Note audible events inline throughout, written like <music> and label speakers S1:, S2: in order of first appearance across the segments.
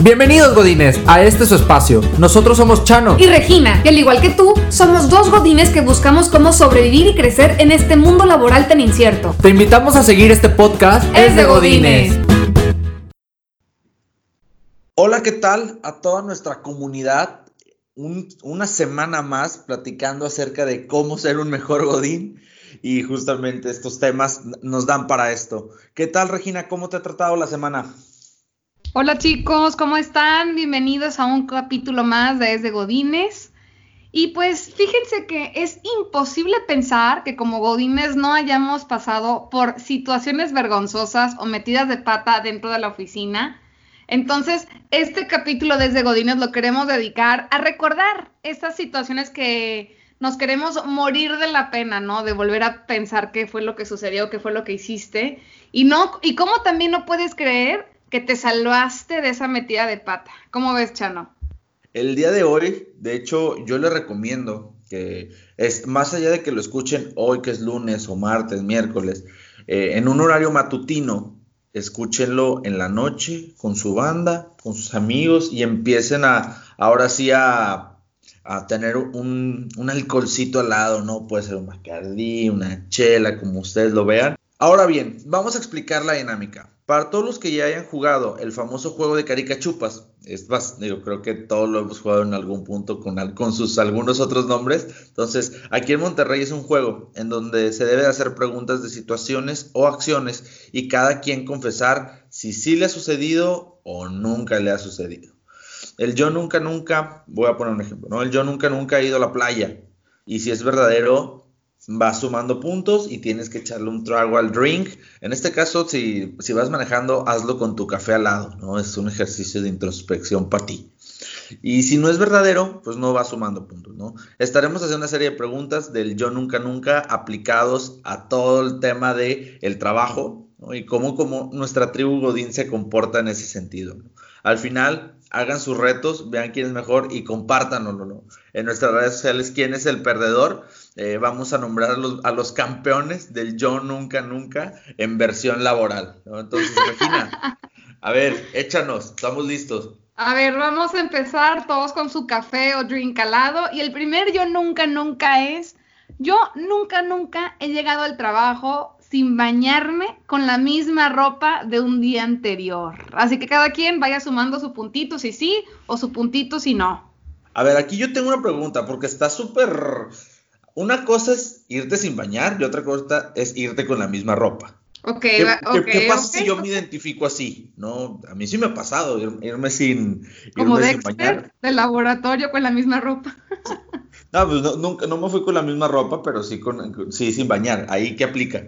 S1: Bienvenidos Godines a este su espacio. Nosotros somos Chano
S2: y Regina, y al igual que tú, somos dos Godines que buscamos cómo sobrevivir y crecer en este mundo laboral tan incierto.
S1: Te invitamos a seguir este podcast
S2: Es de Godines.
S3: Hola, ¿qué tal a toda nuestra comunidad? una semana más platicando acerca de cómo ser un mejor Godín y justamente estos temas nos dan para esto. ¿Qué tal, Regina? ¿Cómo te ha tratado la semana?
S2: Hola chicos, ¿cómo están? Bienvenidos a un capítulo más de Desde Godines. Y pues fíjense que es imposible pensar que como Godines no hayamos pasado por situaciones vergonzosas o metidas de pata dentro de la oficina entonces, este capítulo desde Godines lo queremos dedicar a recordar estas situaciones que nos queremos morir de la pena, ¿no? De volver a pensar qué fue lo que sucedió, qué fue lo que hiciste. Y no, y cómo también no puedes creer que te salvaste de esa metida de pata. ¿Cómo ves, Chano?
S3: El día de hoy, de hecho, yo le recomiendo que es más allá de que lo escuchen hoy, que es lunes o martes, miércoles, eh, en un horario matutino, escúchenlo en la noche con su banda, con sus amigos y empiecen a, ahora sí a, tener un, un, alcoholcito al lado, ¿no? Puede ser un Bacardí, una chela, como ustedes lo vean. Ahora bien, vamos a explicar la dinámica. Para todos los que ya hayan jugado el famoso juego de caricachupas, es más, creo que todos lo hemos jugado en algún punto con, con sus algunos otros nombres. Entonces, aquí en Monterrey es un juego en donde se debe hacer preguntas de situaciones o acciones y cada quien confesar si sí le ha sucedido o nunca le ha sucedido. El yo nunca, nunca, voy a poner un ejemplo, ¿no? El yo nunca, nunca he ido a la playa. Y si es verdadero, vas sumando puntos y tienes que echarle un trago al drink. En este caso, si, si vas manejando, hazlo con tu café al lado, ¿no? Es un ejercicio de introspección para ti. Y si no es verdadero, pues no vas sumando puntos, ¿no? Estaremos haciendo una serie de preguntas del yo nunca nunca aplicados a todo el tema de el trabajo, ¿no? Y cómo, cómo nuestra tribu Godín se comporta en ese sentido. Al final, hagan sus retos, vean quién es mejor y compártanlo, En nuestras redes sociales, quién es el perdedor eh, vamos a nombrar a los, campeones del Yo Nunca Nunca en versión laboral. Entonces, Regina, a ver, échanos, estamos listos.
S2: A ver, vamos a empezar todos con su café o drink al lado. Y el primer Yo Nunca Nunca es, yo nunca Nunca he llegado al trabajo sin bañarme con la misma ropa de un día anterior. Así que cada quien vaya sumando su puntito si sí o su puntito si no.
S3: A ver, aquí yo tengo una pregunta porque está súper una cosa es irte sin bañar y otra cosa es irte con la misma ropa.
S2: Ok,
S3: ¿Qué, pasa si yo me identifico así? No, a mí sí me ha pasado irme sin,
S2: Como irme sin bañar. del laboratorio con la misma ropa. <laughs>
S3: no, pues nunca, no me fui con la misma ropa, pero sí, con, sí sin bañar. ¿Ahí qué aplica?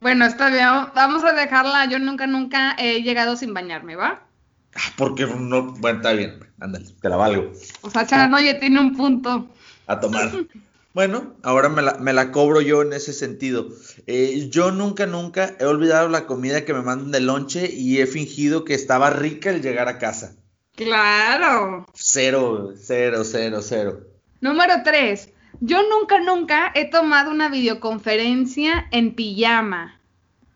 S2: Bueno, está bien, vamos a dejarla. Yo nunca, nunca he llegado sin bañarme, ¿va?
S3: Ah, porque no, bueno, está bien, ándale, te la valgo.
S2: O sea, Charanoye tiene un punto.
S3: A tomar. <laughs> Bueno, ahora me la, cobro yo en ese sentido. Eh, yo nunca, nunca he olvidado la comida que me mandan de lonche y he fingido que estaba rica al llegar a casa.
S2: Claro.
S3: Cero, cero, cero, cero.
S2: Número tres. Yo nunca, nunca he tomado una videoconferencia en pijama.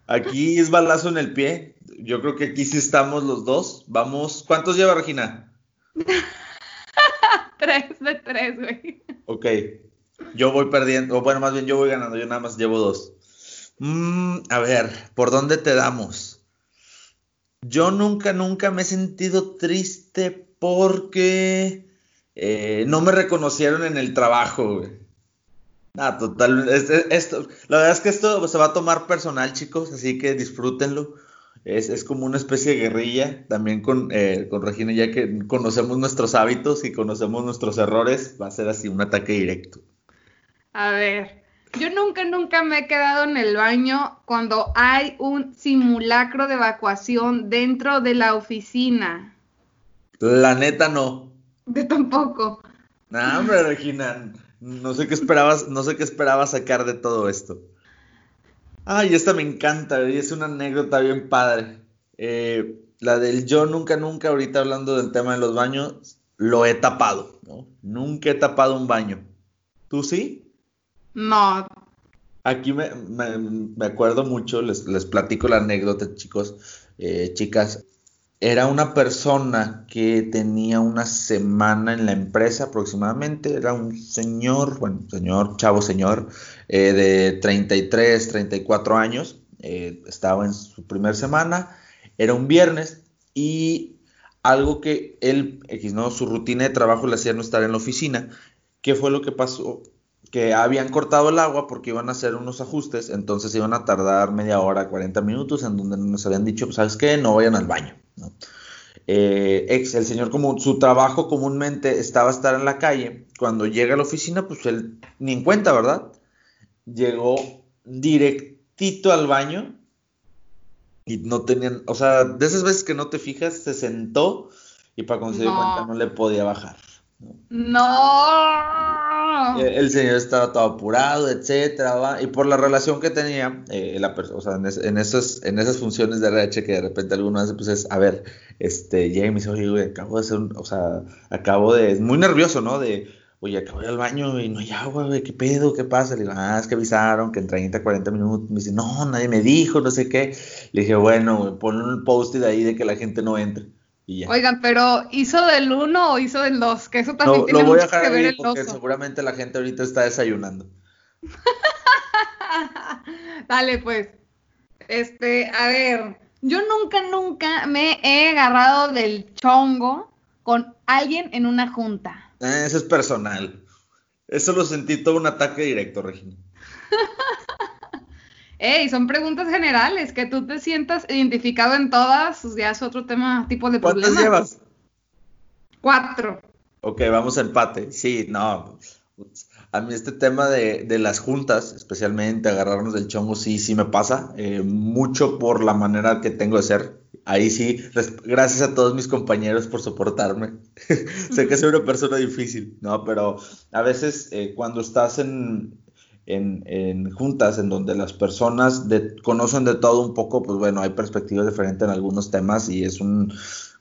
S3: Aquí es balazo en el pie. Yo creo que aquí sí estamos los dos. Vamos. ¿Cuántos lleva Regina? <laughs>
S2: tres de tres, güey.
S3: Ok. Yo voy perdiendo, o bueno, más bien yo voy ganando, yo nada más llevo dos. Mm, a ver, ¿por dónde te damos? Yo nunca, nunca me he sentido triste porque eh, no me reconocieron en el trabajo, güey. Ah, total, esto, la verdad es que esto se va a tomar personal, chicos, así que disfrútenlo. Es, como una especie de guerrilla, también con, eh, con Regina, ya que conocemos nuestros hábitos y conocemos nuestros errores, va a ser así un ataque directo.
S2: A ver, yo nunca, nunca me he quedado en el baño cuando hay un simulacro de evacuación dentro de la oficina.
S3: La neta no.
S2: De tampoco.
S3: No, hombre, Regina, no sé qué esperabas, no sé qué esperabas sacar de todo esto. Ay, esta me encanta, es una anécdota bien padre. Eh, la del yo nunca, nunca, ahorita hablando del tema de los baños, lo he tapado, ¿no? Nunca he tapado un baño. ¿Tú sí?
S2: No.
S3: Aquí me, acuerdo mucho, les, platico la anécdota, chicos, eh, chicas. era una persona que tenía una semana en la empresa aproximadamente. Era un señor, bueno, señor, chavo señor, eh, de 33, 34 años. Eh, estaba en su primer semana. Era un viernes y algo que él, ¿no? su rutina de trabajo le hacía no estar en la oficina. ¿Qué fue lo que pasó? Que habían cortado el agua porque iban a hacer unos ajustes, entonces iban a tardar media hora, 40 minutos, en donde nos habían dicho, ¿sabes qué? No vayan al baño. Eh, ex, el señor, como su trabajo comúnmente estaba estar en la calle, cuando llega a la oficina, pues él ni en cuenta, ¿verdad? Llegó directito al baño y no tenían, o sea, de esas veces que no te fijas, se sentó y para conseguir cuenta no le podía bajar.
S2: No.
S3: El, señor estaba todo apurado, etcétera, y por la relación que tenía, eh, la o sea, en, en, esos, en esas funciones de RH que de repente alguno hace, pues es, a ver, este, llega y me dice, oye, güey, acabo de hacer un, o sea, acabo de, es muy nervioso, ¿no? De, oye, acabo de ir al baño y no hay agua, güey, ¿qué pedo? ¿Qué pasa? Le digo, ah, es que avisaron que en 30, 40 minutos. Me dice, no, nadie me dijo, no sé qué. Le dije, bueno, güey, pon un post-it ahí de que la gente no entre.
S2: Oigan, pero ¿hizo del 1 o hizo del 2? Que eso también tiene mucho que ver el
S3: porque seguramente la gente ahorita está desayunando. <laughs>
S2: Dale, pues. Este, a ver, yo nunca, nunca me he agarrado del chongo con alguien en una junta.
S3: Eh, eso es personal. Eso lo sentí todo un ataque directo, Regina. <laughs>
S2: Ey, son preguntas generales, que tú te sientas identificado en todas, pues, ya es otro tema, tipo de
S3: problema. ¿Cuántas llevas?
S2: Cuatro.
S3: Ok, vamos a empate. Sí, no. A mí este tema de, las juntas, especialmente agarrarnos del chongo, sí, sí me pasa. Eh, mucho por la manera que tengo de ser. Ahí sí, gracias a todos mis compañeros por soportarme. <laughs> sé que soy una persona difícil, ¿no? Pero a veces eh, cuando estás en, en, juntas en donde las personas conocen de todo un poco, pues bueno, hay perspectivas diferentes en algunos temas y es un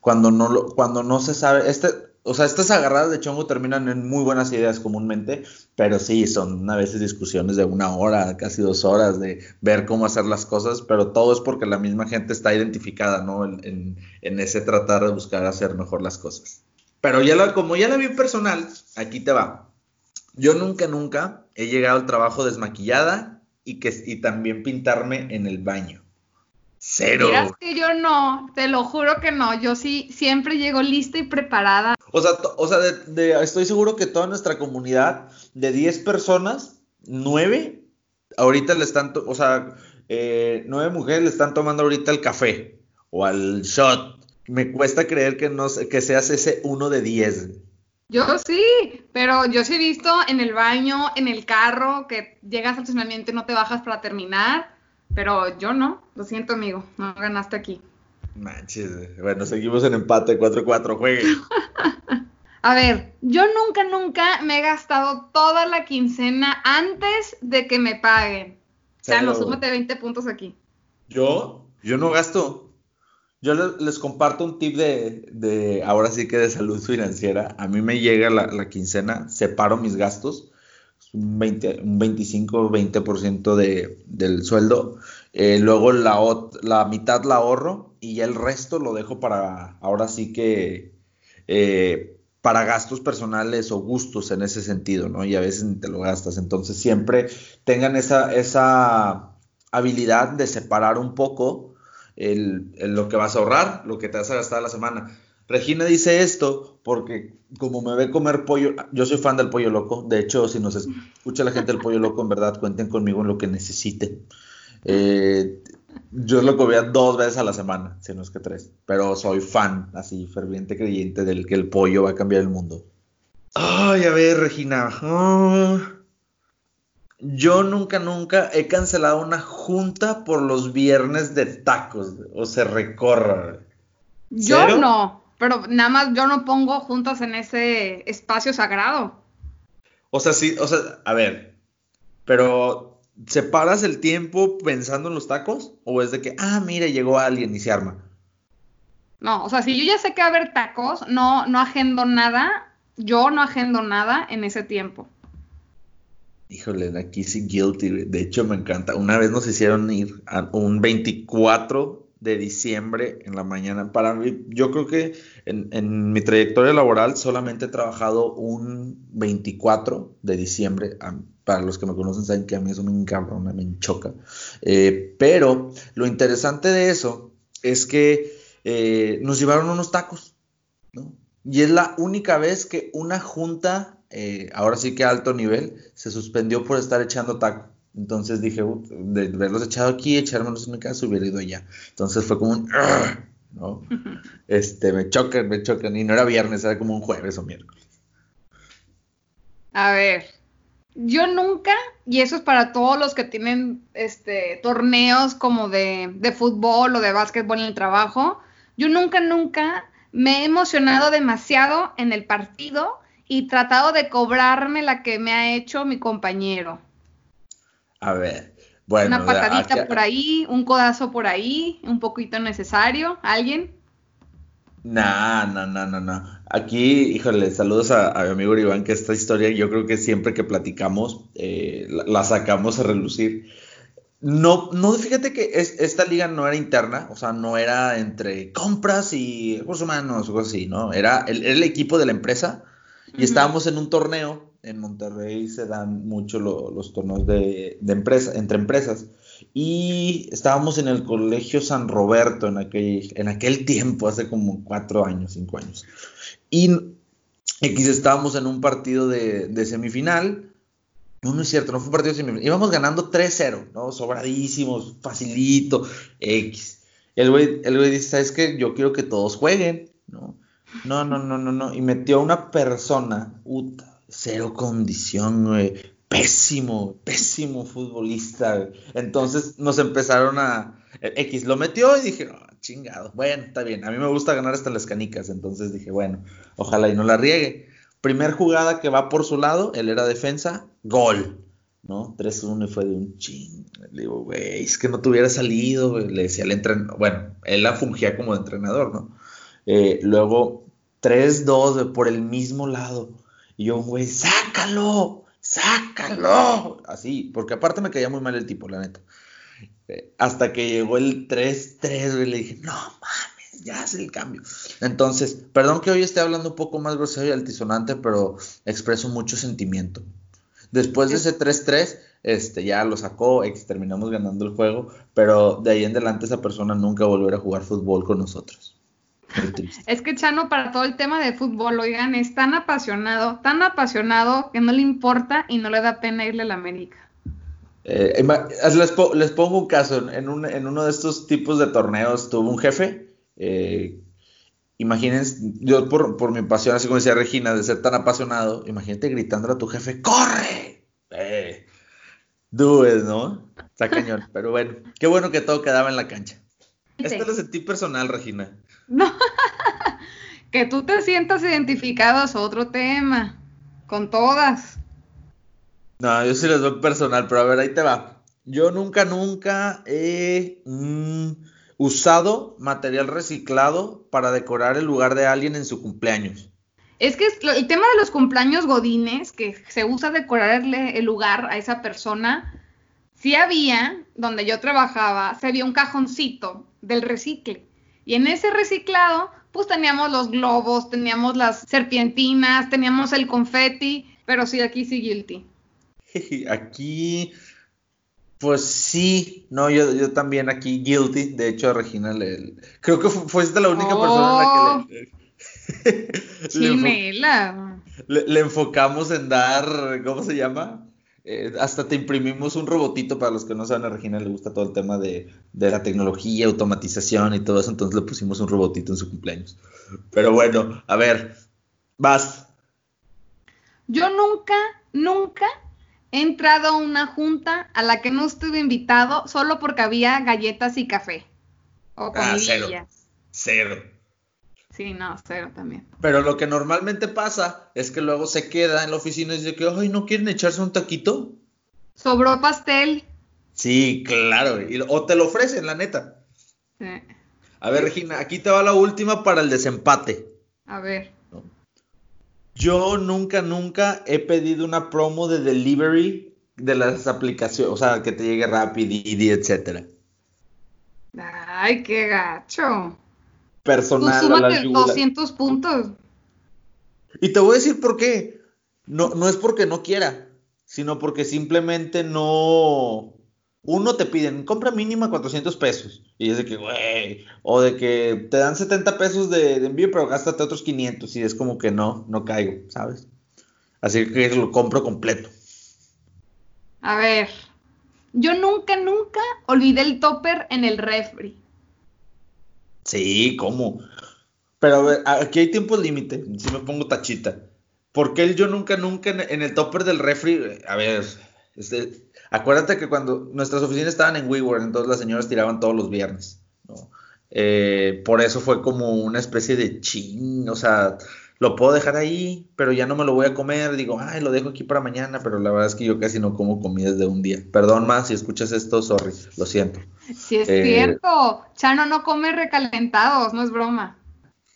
S3: cuando no cuando no se sabe, este, o sea, estas agarradas de chongo terminan en muy buenas ideas comúnmente, pero sí, son a veces discusiones de una hora, casi dos horas de ver cómo hacer las cosas, pero todo es porque la misma gente está identificada, ¿no? En, en, ese tratar de buscar hacer mejor las cosas. Pero ya la, como ya la vi personal, aquí te va. Yo nunca, nunca he llegado al trabajo desmaquillada y, que, y también pintarme en el baño. Cero.
S2: Miras que yo no, te lo juro que no. Yo sí siempre llego lista y preparada.
S3: O sea, o sea estoy seguro que toda nuestra comunidad de 10 personas, 9 ahorita le están, o sea, eh, 9 mujeres le están tomando ahorita el café o al shot. Me cuesta creer que, no, que seas ese uno de 10.
S2: Yo sí, pero yo sí he visto en el baño, en el carro, que llegas al estacionamiento y no te bajas para terminar, pero yo no, lo siento amigo, no ganaste aquí.
S3: Manches, bueno, seguimos en empate 4-4, juegue. <laughs>
S2: A ver, yo nunca, nunca me he gastado toda la quincena antes de que me paguen. O sea, no, súmate 20 puntos aquí.
S3: ¿Yo? Yo no gasto. Yo les, comparto un tip de, ahora sí que de salud financiera. A mí me llega la, quincena, separo mis gastos, un, 20, un 25, 20% de, del sueldo. Eh, luego la, la mitad la ahorro y ya el resto lo dejo para, ahora sí que, eh, para gastos personales o gustos en ese sentido, ¿no? Y a veces ni te lo gastas. Entonces siempre tengan esa, esa habilidad de separar un poco el, lo que vas a ahorrar, lo que te vas a gastar la semana. Regina dice esto porque como me ve comer pollo, yo soy fan del pollo loco, de hecho si nos escucha la gente del pollo loco, en verdad cuenten conmigo en lo que necesiten. Eh, yo lo comía dos veces a la semana, si no es que tres, pero soy fan, así ferviente creyente del que el pollo va a cambiar el mundo. Ay, a ver, Regina. Ah. Yo nunca, nunca he cancelado una junta por los viernes de tacos, o se recorra.
S2: Yo no, pero nada más yo no pongo juntas en ese espacio sagrado.
S3: O sea, sí, o sea, a ver, pero ¿separas el tiempo pensando en los tacos? ¿O es de que, ah, mira, llegó alguien y se arma?
S2: No, o sea, si yo ya sé que va a haber tacos, no, no agendo nada, yo no agendo nada en ese tiempo.
S3: Híjole, aquí sí guilty. De hecho, me encanta. Una vez nos hicieron ir a un 24 de diciembre en la mañana. Para mí, yo creo que en, en mi trayectoria laboral solamente he trabajado un 24 de diciembre. Para los que me conocen saben que a mí eso me encabrona, me choca. Eh, pero lo interesante de eso es que eh, nos llevaron unos tacos. Y es la única vez que una junta, eh, ahora sí que a alto nivel, se suspendió por estar echando tacos. Entonces dije, de verlos echado aquí, echármelos en mi casa, hubiera ido allá. Entonces fue como un, ¿no? <laughs> Este, me chocan, me chocan. Y no era viernes, era como un jueves o miércoles.
S2: A ver, yo nunca, y eso es para todos los que tienen este torneos como de, de fútbol o de básquetbol en el trabajo, yo nunca, nunca me he emocionado demasiado en el partido y tratado de cobrarme la que me ha hecho mi compañero.
S3: A ver, bueno.
S2: Una patadita por ahí, un codazo por ahí, un poquito necesario, ¿alguien?
S3: No, no, no, no, no. Aquí, híjole, saludos a, mi amigo Iván, que esta historia yo creo que siempre que platicamos eh, la, sacamos a relucir. No, no, fíjate que esta liga no era interna, o sea, no era entre compras y recursos humanos o cosas así, ¿no? Era el, el equipo de la empresa y estábamos en un torneo en Monterrey se dan mucho los torneos de, empresa, entre empresas. Y estábamos en el Colegio San Roberto en aquel, en aquel tiempo, hace como cuatro años, cinco años. Y X estábamos en un partido de, semifinal. No, no es cierto, no fue un partido de semifinal. Íbamos ganando 3-0, ¿no? Sobradísimos, facilito, X. El güey, el güey dice, ¿sabes qué? Yo quiero que todos jueguen, ¿no? No, no, no, no, no. Y metió a una persona, puta, cero condición, güey. Pésimo, pésimo futbolista. Entonces nos empezaron a. X lo metió y dije, oh, chingado. Bueno, está bien. A mí me gusta ganar hasta las canicas. Entonces dije, bueno, ojalá y no la riegue. Primer jugada que va por su lado, él era defensa, gol. ¿no? 3-1 y fue de un ching. Le digo, güey, es que no te hubiera salido, güey. Le decía al entrenador, bueno, él la fungía como entrenador, ¿no? Eh, luego 3-2 por el mismo lado. Y yo, güey, sácalo, sácalo. Así, porque aparte me caía muy mal el tipo, la neta. Eh, hasta que llegó el 3-3, güey, le dije, no mames, ya hace el cambio. Entonces, perdón que hoy esté hablando un poco más grosero y altisonante, pero expreso mucho sentimiento. Después de ese 3-3, este, ya lo sacó, terminamos ganando el juego, pero de ahí en adelante esa persona nunca volverá a jugar fútbol con nosotros.
S2: Es que Chano, para todo el tema de fútbol, oigan, es tan apasionado, tan apasionado que no le importa y no le da pena irle a la América.
S3: Eh, les, pongo un caso, en, uno de estos tipos de torneos tuvo un jefe, eh, imagínense, yo por, mi pasión, así como decía Regina, de ser tan apasionado, imagínate gritándole a tu jefe, ¡corre! Eh, ¿no? Está cañón, <laughs> pero bueno, qué bueno que todo quedaba en la cancha. Esto lo sentí personal, Regina.
S2: No, <laughs> que tú te sientas identificado es otro tema, con todas.
S3: No, yo sí les doy personal, pero a ver, ahí te va. Yo nunca, nunca he mm, usado material reciclado para decorar el lugar de alguien en su cumpleaños.
S2: Es que el tema de los cumpleaños godines, que se usa decorarle el lugar a esa persona, sí había, donde yo trabajaba, se había un cajoncito del recicle. Y en ese reciclado, pues teníamos los globos, teníamos las serpientinas, teníamos el confeti, pero sí, aquí sí guilty. <laughs>
S3: Aquí, pues sí, no, yo, yo también aquí guilty. De hecho, a Regina le, creo que fuiste la única persona en la que
S2: le, <laughs>
S3: le, le, enfocamos en dar, ¿cómo se llama? Eh, hasta te imprimimos un robotito para los que no saben, a Regina le gusta todo el tema de, la tecnología, automatización y todo eso, entonces le pusimos un robotito en su cumpleaños. Pero bueno, a ver, vas.
S2: Yo nunca, nunca he entrado a una junta a la que no estuve invitado solo porque había galletas y café. O ah,
S3: cero. Cero.
S2: Sí, no, cero también.
S3: Pero lo que normalmente pasa es que luego se queda en la oficina y dice que, ay, ¿no quieren echarse un taquito?
S2: Sobró pastel.
S3: Sí, claro, o te lo ofrecen, la neta. Sí. A ver, Regina, aquí te va la última para el desempate.
S2: A ver.
S3: Yo nunca, nunca he pedido una promo de delivery de las aplicaciones, o sea, que te llegue rápido y etcétera.
S2: Ay, qué gacho.
S3: Personal.
S2: Tú súmate 200 puntos.
S3: Y te voy a decir por qué. No, no es porque no quiera, sino porque simplemente no. Uno te piden, compra mínima 400 pesos. Y es de que, güey. O de que te dan 70 pesos de, de, envío, pero gástate otros 500. Y es como que no, no caigo, ¿sabes? Así que lo compro completo.
S2: A ver. Yo nunca, nunca olvidé el topper en el refri.
S3: Sí, ¿cómo? Pero aquí hay tiempo límite, si me pongo tachita. Porque el yo nunca, nunca en, el topper del refri? A ver, este, acuérdate que cuando nuestras oficinas estaban en WeWork, entonces las señoras tiraban todos los viernes, ¿no? Eh, por eso fue como una especie de ching, o sea, lo puedo dejar ahí, pero ya no me lo voy a comer. Digo, ay, lo dejo aquí para mañana, pero la verdad es que yo casi no como comidas de un día. Perdón más si escuchas esto, sorry, lo siento.
S2: Sí, es eh, cierto. Chano no come recalentados, no es broma.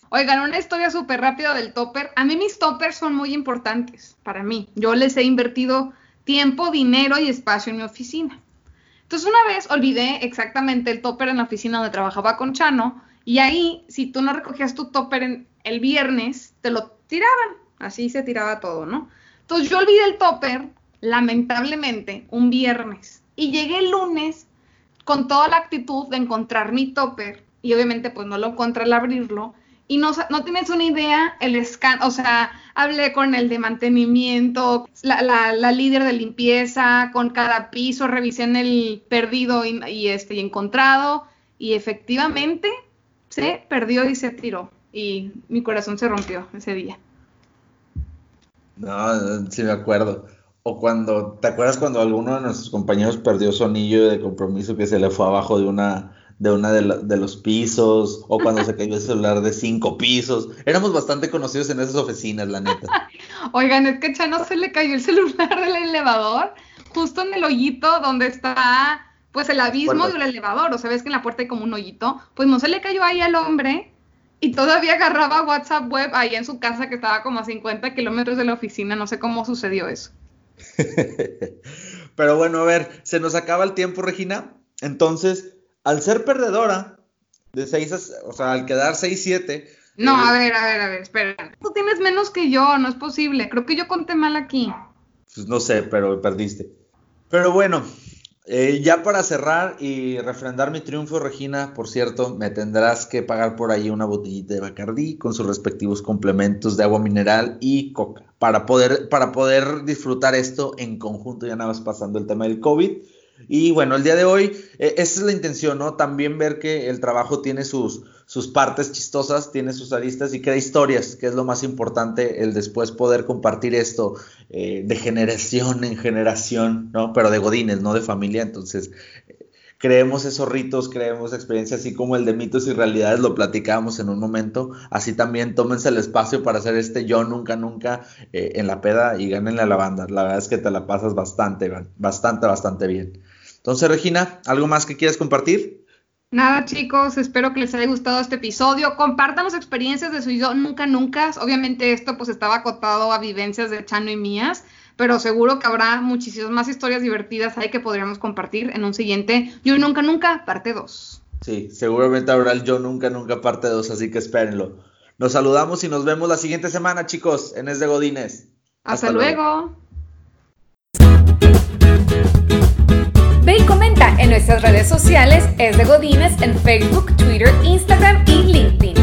S2: Oigan, una historia súper rápida del topper. A mí mis toppers son muy importantes para mí. Yo les he invertido tiempo, dinero y espacio en mi oficina. Entonces una vez olvidé exactamente el topper en la oficina donde trabajaba con Chano y ahí, si tú no recogías tu topper el viernes, te lo tiraban. Así se tiraba todo, ¿no? Entonces yo olvidé el topper, lamentablemente, un viernes. Y llegué el lunes con toda la actitud de encontrar mi topper. Y obviamente pues no lo encontré al abrirlo y no, no tienes una idea el scan, o sea, hablé con el de mantenimiento, la, la, líder de limpieza, con cada piso, revisé en el perdido y, este, y encontrado, y efectivamente se perdió y se tiró, y mi corazón se rompió ese día.
S3: No, sí me acuerdo. O cuando, ¿te acuerdas cuando alguno de nuestros compañeros perdió su anillo de compromiso que se le fue abajo de una de una de, los pisos, o cuando se cayó el celular de cinco pisos. Éramos bastante conocidos en esas oficinas, la neta. <laughs>
S2: Oigan, es que Chano se le cayó el celular del elevador, justo en el hoyito donde está, pues, el abismo del elevador. O sea, ves que en la puerta hay como un hoyito. Pues no se le cayó ahí al hombre. Y todavía agarraba WhatsApp web ahí en su casa que estaba como a 50 kilómetros de la oficina. No sé cómo sucedió eso. <laughs>
S3: Pero bueno, a ver, se nos acaba el tiempo, Regina. Entonces, al ser perdedora, de 6 o sea, al quedar 6-7.
S2: No, a ver, a ver, a ver, espera. Tú tienes menos que yo, no es posible. Creo que yo conté mal aquí.
S3: Pues no sé, pero perdiste. Pero bueno, eh, ya para cerrar y refrendar mi triunfo, Regina, por cierto, me tendrás que pagar por ahí una botellita de Bacardí con sus respectivos complementos de agua mineral y coca para poder, para poder disfrutar esto en conjunto, ya nada más pasando el tema del COVID. Y bueno, el día de hoy, eh, esa es la intención, ¿no? También ver que el trabajo tiene sus, sus partes chistosas, tiene sus aristas y crea historias, que es lo más importante, el después poder compartir esto eh, de generación en generación, ¿no? Pero de godines, no de familia. Entonces, creemos esos ritos, creemos experiencias, así como el de mitos y realidades lo platicábamos en un momento. Así también tómense el espacio para hacer este yo nunca, nunca eh, en la peda y gánenle a la banda. La verdad es que te la pasas bastante, bastante, bastante bien. Entonces, Regina, ¿algo más que quieras compartir?
S2: Nada, chicos, espero que les haya gustado este episodio. Compartan experiencias de su yo nunca, nunca. Obviamente esto pues estaba acotado a vivencias de Chano y mías, pero seguro que habrá muchísimas más historias divertidas ahí que podríamos compartir en un siguiente Yo nunca, nunca, parte 2.
S3: Sí, seguramente habrá el Yo nunca, nunca, parte 2, así que espérenlo. Nos saludamos y nos vemos la siguiente semana, chicos, en Es de Godines.
S2: Hasta, luego.
S4: Comenta en nuestras redes sociales Es de Godines en Facebook, Twitter, Instagram y LinkedIn.